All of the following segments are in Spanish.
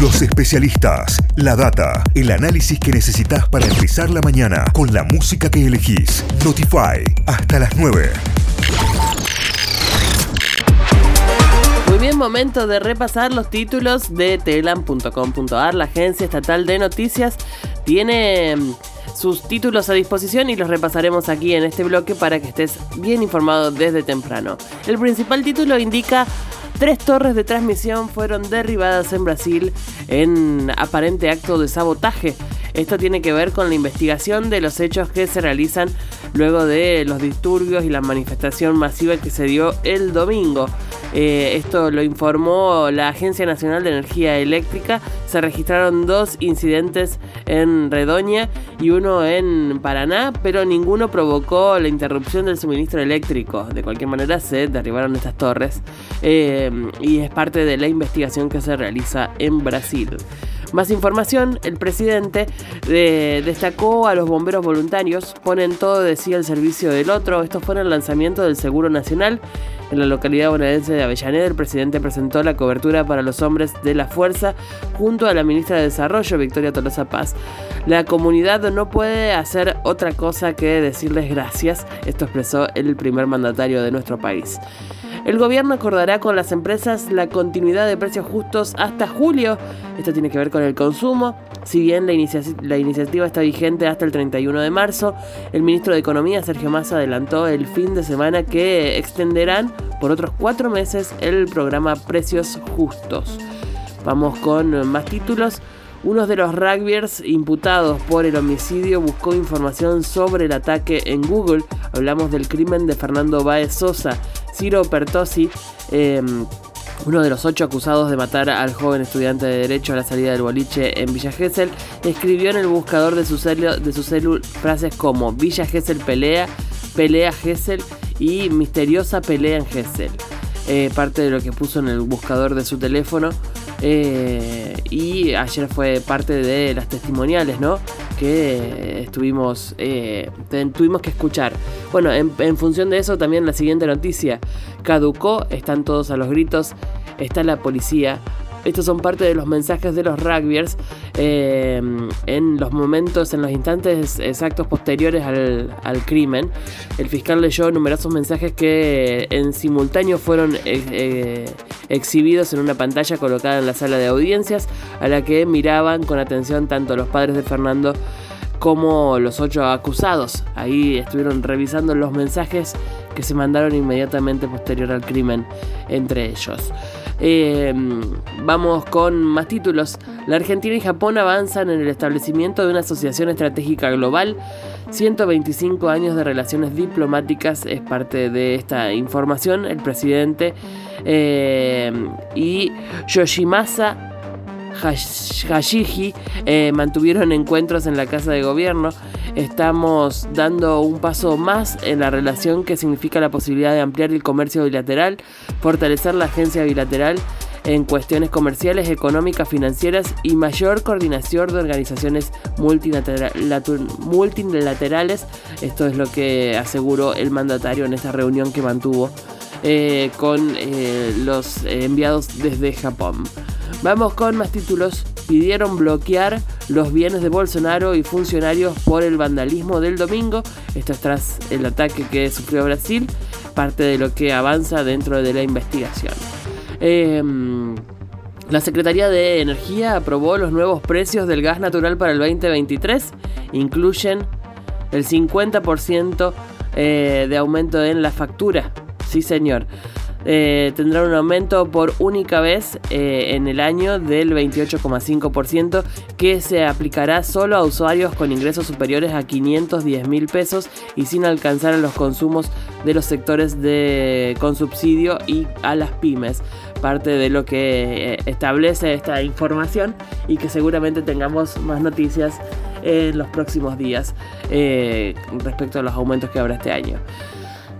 Los especialistas, la data, el análisis que necesitas para empezar la mañana con la música que elegís. Notify, hasta las 9. Muy bien, momento de repasar los títulos de telam.com.ar, la agencia estatal de noticias. Tiene mm, sus títulos a disposición y los repasaremos aquí en este bloque para que estés bien informado desde temprano. El principal título indica Tres torres de transmisión fueron derribadas en Brasil en aparente acto de sabotaje. Esto tiene que ver con la investigación de los hechos que se realizan luego de los disturbios y la manifestación masiva que se dio el domingo. Eh, esto lo informó la Agencia Nacional de Energía Eléctrica. Se registraron dos incidentes en Redoña y uno en Paraná, pero ninguno provocó la interrupción del suministro eléctrico. De cualquier manera se derribaron estas torres eh, y es parte de la investigación que se realiza en Brasil. Más información, el presidente eh, destacó a los bomberos voluntarios, ponen todo de sí al servicio del otro. Esto fue en el lanzamiento del Seguro Nacional. En la localidad bonaerense de Avellaneda, el presidente presentó la cobertura para los hombres de la fuerza junto a la ministra de Desarrollo, Victoria Tolosa Paz. La comunidad no puede hacer otra cosa que decirles gracias, esto expresó el primer mandatario de nuestro país. El gobierno acordará con las empresas la continuidad de precios justos hasta julio. Esto tiene que ver con el consumo. Si bien la, iniciativa está vigente hasta el 31 de marzo, el ministro de Economía, Sergio Massa, adelantó el fin de semana que extenderán por otros cuatro meses el programa Precios Justos. Vamos con más títulos. Uno de los rugbyers imputados por el homicidio buscó información sobre el ataque en Google. Hablamos del crimen de Fernando Baez Sosa. Ciro Pertosi, em, uno de los ocho acusados de matar al joven estudiante de Derecho a la salida del boliche en Villa Gesell, escribió en el buscador de su, celu frases como Villa Gesell pelea, pelea Gesell y misteriosa pelea en Gesell. Eh, parte de lo que puso en el buscador de su teléfono. Eh, y ayer fue parte de las testimoniales, ¿no? Que estuvimos, eh, tuvimos que escuchar. Bueno, en, función de eso también la siguiente noticia. Caducó, están todos a los gritos, está la policía. Estos son parte de los mensajes de los rugbyers eh, en los momentos, en los instantes exactos posteriores al, crimen. El fiscal leyó numerosos mensajes que en simultáneo fueron exhibidos en una pantalla colocada en la sala de audiencias a la que miraban con atención tanto los padres de Fernando como los ocho acusados. Ahí estuvieron revisando los mensajes que se mandaron inmediatamente posterior al crimen entre ellos. Em, vamos con más títulos. La Argentina y Japón avanzan en el establecimiento de una asociación estratégica global. 125 años de relaciones diplomáticas es parte de esta información. El presidente em, y Yoshimasa Hashiji eh, mantuvieron encuentros en la Casa de Gobierno. Estamos dando un paso más en la relación que significa la posibilidad de ampliar el comercio bilateral, fortalecer la agencia bilateral en cuestiones comerciales, económicas, financieras y mayor coordinación de organizaciones multilaterales. Esto es lo que aseguró el mandatario en esta reunión que mantuvo eh, con eh, los enviados desde Japón. Vamos con más títulos. Pidieron bloquear los bienes de Bolsonaro y funcionarios por el vandalismo del domingo. Esto es tras el ataque que sufrió Brasil, parte de lo que avanza dentro de la investigación. Em, la Secretaría de Energía aprobó los nuevos precios del gas natural para el 2023. Incluyen el 50% eh, de aumento en la factura. Sí, señor. Eh, tendrá un aumento por única vez eh, en el año del 28,5% que se aplicará solo a usuarios con ingresos superiores a 510 mil pesos y sin alcanzar a los consumos de los sectores de, con subsidio y a las pymes. Parte de lo que eh, establece esta información y que seguramente tengamos más noticias en los próximos días respecto a los aumentos que habrá este año.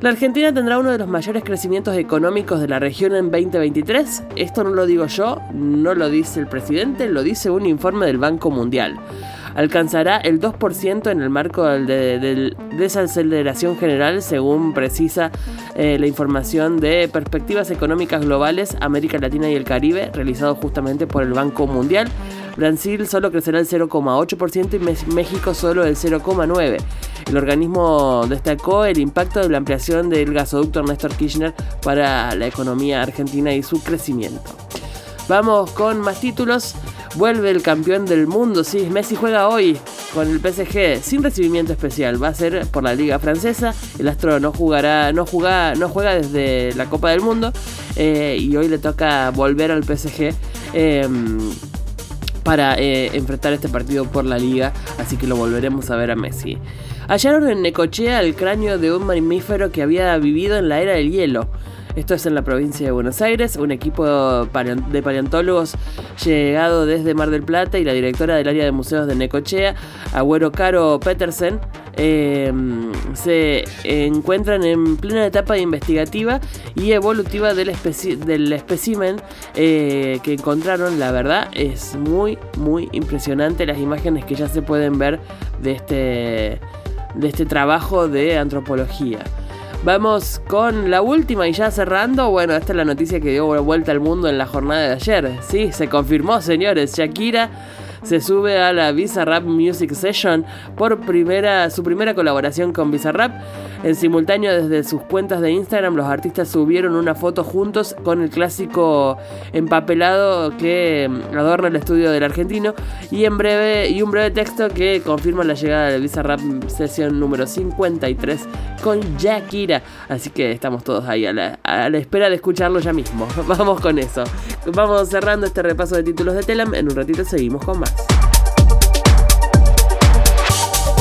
La Argentina tendrá uno de los mayores crecimientos económicos de la región en 2023. Esto no lo digo yo, no lo dice el presidente, lo dice un informe del Banco Mundial. alcanzará el 2% en el marco de, desaceleración general, según precisa eh, la información de Perspectivas Económicas Globales, América Latina y el Caribe, realizado justamente por el Banco Mundial. Brasil solo crecerá el 0,8% y México solo el 0,9%. El organismo destacó el impacto de la ampliación del gasoducto Néstor Kirchner para la economía argentina y su crecimiento. Vamos con más títulos. Vuelve el campeón del mundo, sí, Messi juega hoy con el PSG sin recibimiento especial. Va a ser por la Liga Francesa. El Astro no jugará, no juega, no juega desde la Copa del Mundo eh, y hoy le toca volver al PSG. Em, para eh, enfrentar este partido por la liga, así que lo volveremos a ver a Messi. Hallaron en Necochea el cráneo de un mamífero que había vivido en la era del hielo. Esto es en la provincia de Buenos Aires. Un equipo de paleontólogos llegado desde Mar del Plata y la directora del área de museos de Necochea, Agüero Caro Petersen, em, se encuentran en plena etapa investigativa y evolutiva del, del espécimen eh, que encontraron. La verdad es muy, muy impresionante las imágenes que ya se pueden ver de este, de este trabajo de antropología. Vamos con la última y ya cerrando. Bueno, esta es la noticia que dio vuelta al mundo en la jornada de ayer. Sí, se confirmó, señores. Shakira se sube a la Bizarrap Music Session por primera, su primera colaboración con Bizarrap. En simultáneo desde sus cuentas de Instagram los artistas subieron una foto juntos con el clásico empapelado que mm, adorna el estudio del argentino y en breve y un breve texto que confirma la llegada de Bizarrap sesión número 53 con Shakira. Así que estamos todos ahí a la, a la espera de escucharlo ya mismo. Vamos con eso. Vamos cerrando este repaso de títulos de Telam. En un ratito seguimos con más.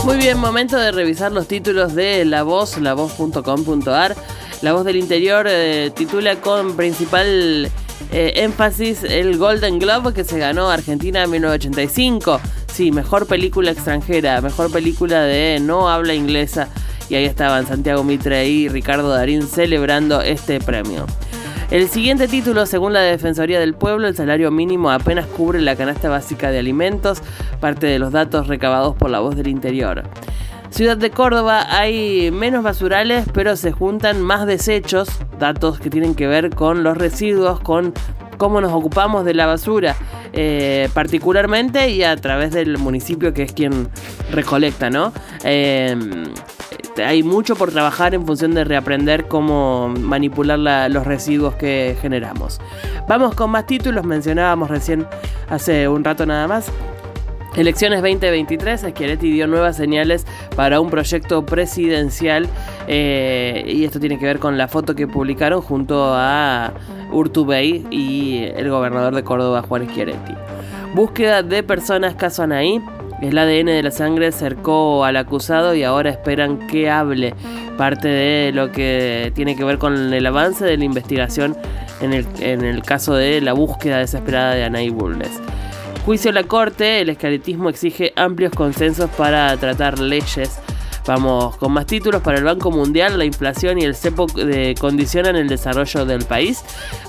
Muy bien, momento de revisar los títulos de La Voz, lavoz.com.ar. La Voz del Interior eh, titula con principal eh, énfasis el Golden Globe que se ganó Argentina en 1985. Sí, mejor película extranjera, mejor película de no habla inglesa. Y ahí estaban Santiago Mitre y Ricardo Darín celebrando este premio. El siguiente título, según la Defensoría del Pueblo, el salario mínimo apenas cubre la canasta básica de alimentos, parte de los datos recabados por la voz del interior. Ciudad de Córdoba hay menos basurales, pero se juntan más desechos, datos que tienen que ver con los residuos, con cómo nos ocupamos de la basura, eh, particularmente y a través del municipio que es quien recolecta, ¿no? Eh, hay mucho por trabajar en función de reaprender cómo manipular los residuos que generamos. Vamos con más títulos, mencionábamos recién hace un rato nada más. Elecciones 2023, Schiaretti dio nuevas señales para un proyecto presidencial eh, y esto tiene que ver con la foto que publicaron junto a Urtubey y el gobernador de Córdoba, Juan Schiaretti. Búsqueda de personas caso Anaí. El ADN de la sangre cercó al acusado y ahora esperan que hable parte de lo que tiene que ver con el avance de la investigación en el, caso de la búsqueda desesperada de Anaí Bulnes. Juicio a la Corte, el escaletismo exige amplios consensos para tratar leyes. Vamos con más títulos para el Banco Mundial, la inflación y el cepo condicionan el desarrollo del país.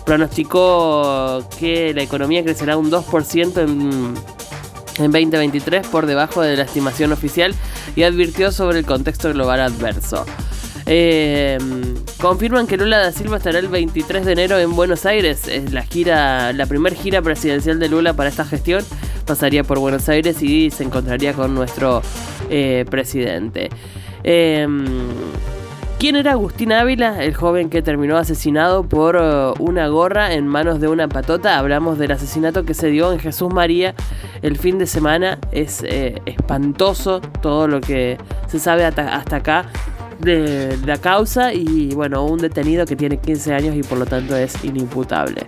Pronosticó que la economía crecerá un 2% en en 2023 por debajo de la estimación oficial y advirtió sobre el contexto global adverso. Eh, confirman que Lula da Silva estará el 23 de enero en Buenos Aires. Es la gira, la primera gira presidencial de Lula para esta gestión. Pasaría por Buenos Aires y se encontraría con nuestro eh, presidente. Eh, ¿Quién era Agustín Ávila, el joven que terminó asesinado por uh, una gorra en manos de una patota? Hablamos del asesinato que se dio en Jesús María el fin de semana. Es eh, espantoso todo lo que se sabe hasta, acá de la causa y bueno, un detenido que tiene 15 años y por lo tanto es inimputable.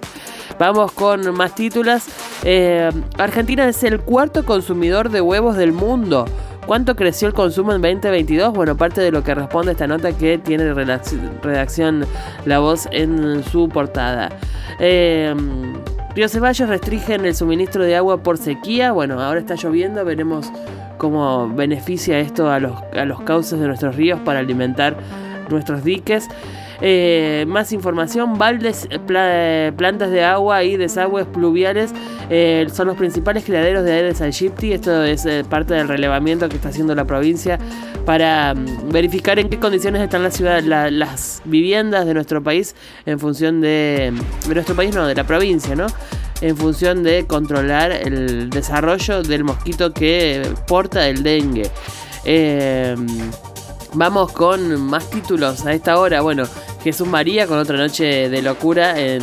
Vamos con más títulos. Eh, Argentina es el cuarto consumidor de huevos del mundo. ¿Cuánto creció el consumo en 2022? Bueno, parte de lo que responde esta nota que tiene redacción La Voz en su portada. Eh, Río Ceballos restringen el suministro de agua por sequía. Bueno, ahora está lloviendo, veremos cómo beneficia esto a los, a los cauces de nuestros ríos para alimentar nuestros diques. Eh, más información, baldes, plantas de agua y desagües pluviales son los principales criaderos de Aedes aegypti. Esto es parte del relevamiento que está haciendo la provincia para mm, verificar en qué condiciones están las ciudades, las viviendas de nuestro país en función de, de nuestro país, no, de la provincia, ¿no? en función de controlar el desarrollo del mosquito que porta el dengue. Em, vamos con más títulos a esta hora. Bueno, Jesús María con otra noche de locura en,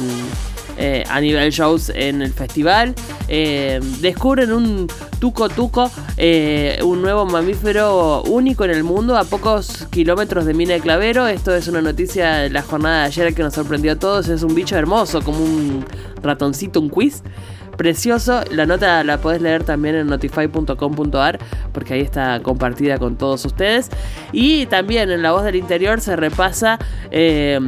eh, a nivel shows en el festival. Em, descubren un tuco tuco, eh, un nuevo mamífero único en el mundo a pocos kilómetros de Mina de Clavero. Esto es una noticia de la jornada de ayer que nos sorprendió a todos. Es un bicho hermoso, como un ratoncito, un quiz precioso. La nota la podés leer también en notify.com.ar porque ahí está compartida con todos ustedes. Y también en La Voz del Interior se repasa eh,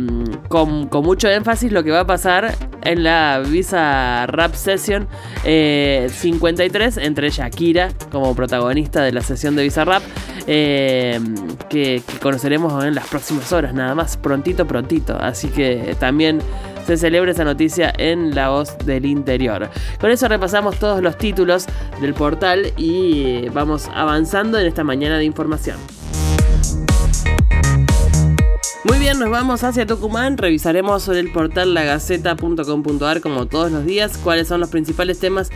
con, mucho énfasis lo que va a pasar en la Visa Rap Session 53 eh, entre Shakira como protagonista de la sesión de Visa Rap. Eh, que conoceremos en las próximas horas, nada más, prontito, prontito. Así que también se celebra esa noticia en La Voz del Interior. Con eso repasamos todos los títulos del portal y vamos avanzando en esta mañana de información. Muy bien, nos vamos hacia Tucumán. Revisaremos sobre el portal lagaceta.com.ar como todos los días cuáles son los principales temas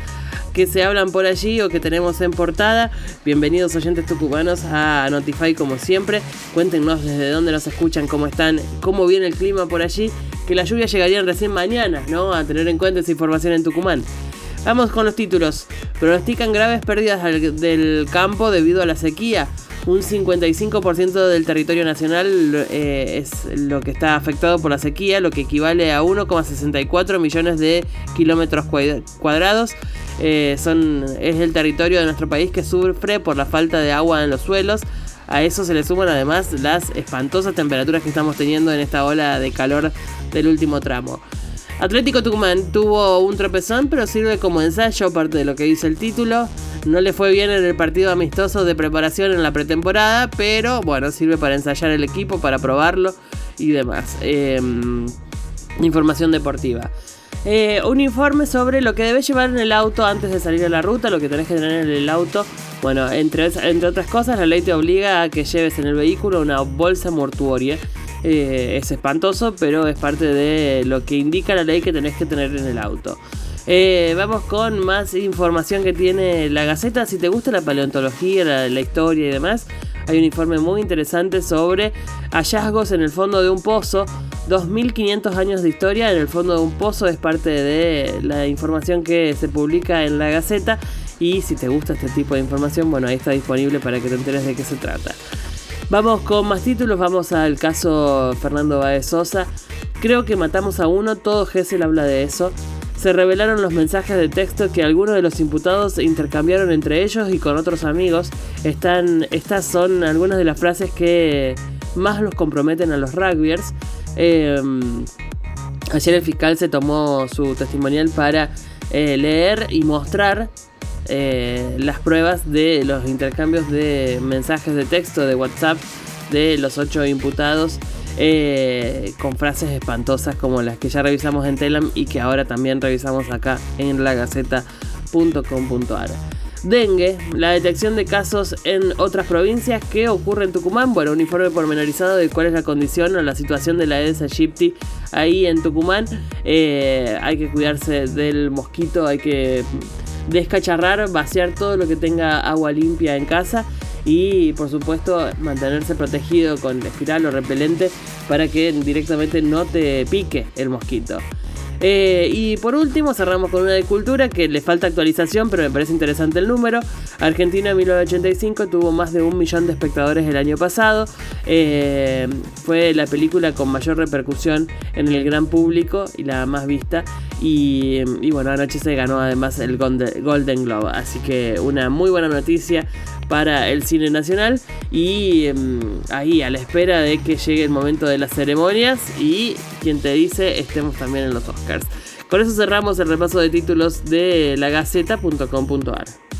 que se hablan por allí o que tenemos en portada. Bienvenidos oyentes tucumanos a Notify como siempre. Cuéntenos desde dónde nos escuchan, cómo están, cómo viene el clima por allí, que la lluvia llegaría recién mañana, ¿no? A tener en cuenta esa información en Tucumán. Vamos con los títulos. Pronostican graves pérdidas del campo debido a la sequía. Un 55% del territorio nacional eh, es lo que está afectado por la sequía, lo que equivale a 1,64 millones de kilómetros cuadrados. Eh, son, es el territorio de nuestro país que sufre por la falta de agua en los suelos. A eso se le suman además las espantosas temperaturas que estamos teniendo en esta ola de calor del último tramo. Atlético Tucumán tuvo un tropezón, pero sirve como ensayo, aparte de lo que dice el título. No le fue bien en el partido amistoso de preparación en la pretemporada, pero bueno, sirve para ensayar el equipo, para probarlo y demás. Em, información deportiva. Eh, un informe sobre lo que debes llevar en el auto antes de salir a la ruta, lo que tenés que tener en el auto. Bueno, entre, entre otras cosas, la ley te obliga a que lleves en el vehículo una bolsa mortuoria. Eh, es espantoso, pero es parte de lo que indica la ley que tenés que tener en el auto. Eh, vamos con más información que tiene la Gaceta. Si te gusta la paleontología, la, historia y demás, hay un informe muy interesante sobre hallazgos en el fondo de un pozo. 2500 años de historia en el fondo de un pozo es parte de la información que se publica en la Gaceta. Y si te gusta este tipo de información, bueno, ahí está disponible para que te enteres de qué se trata. Vamos con más títulos, vamos al caso Fernando Baez Sosa. Creo que matamos a uno, todo Gessel habla de eso. Se revelaron los mensajes de texto que algunos de los imputados intercambiaron entre ellos y con otros amigos. Están, estas son algunas de las frases que más los comprometen a los rugbyers. Em, ayer el fiscal se tomó su testimonial para eh, leer y mostrar eh, las pruebas de los intercambios de mensajes de texto de WhatsApp de los ocho imputados eh, con frases espantosas como las que ya revisamos en Telam y que ahora también revisamos acá en lagaceta.com.ar. Dengue, la detección de casos en otras provincias que ocurre en Tucumán. Bueno, un informe pormenorizado de cuál es la condición o la situación de la Aedes aegypti ahí en Tucumán. Eh, hay que cuidarse del mosquito, hay que descacharrar, vaciar todo lo que tenga agua limpia en casa y por supuesto mantenerse protegido con espiral o repelente para que directamente no te pique el mosquito. Eh, y por último cerramos con una de cultura que le falta actualización, pero me parece interesante el número. Argentina en 1985 tuvo más de un millón de espectadores el año pasado. Eh, fue la película con mayor repercusión en el gran público y la más vista. Y, bueno, anoche se ganó además el Golden Globe. Así que una muy buena noticia para el cine nacional. Y em, ahí a la espera de que llegue el momento de las ceremonias. Y quien te dice, estemos también en los Oscars. Con eso cerramos el repaso de títulos de lagaceta.com.ar.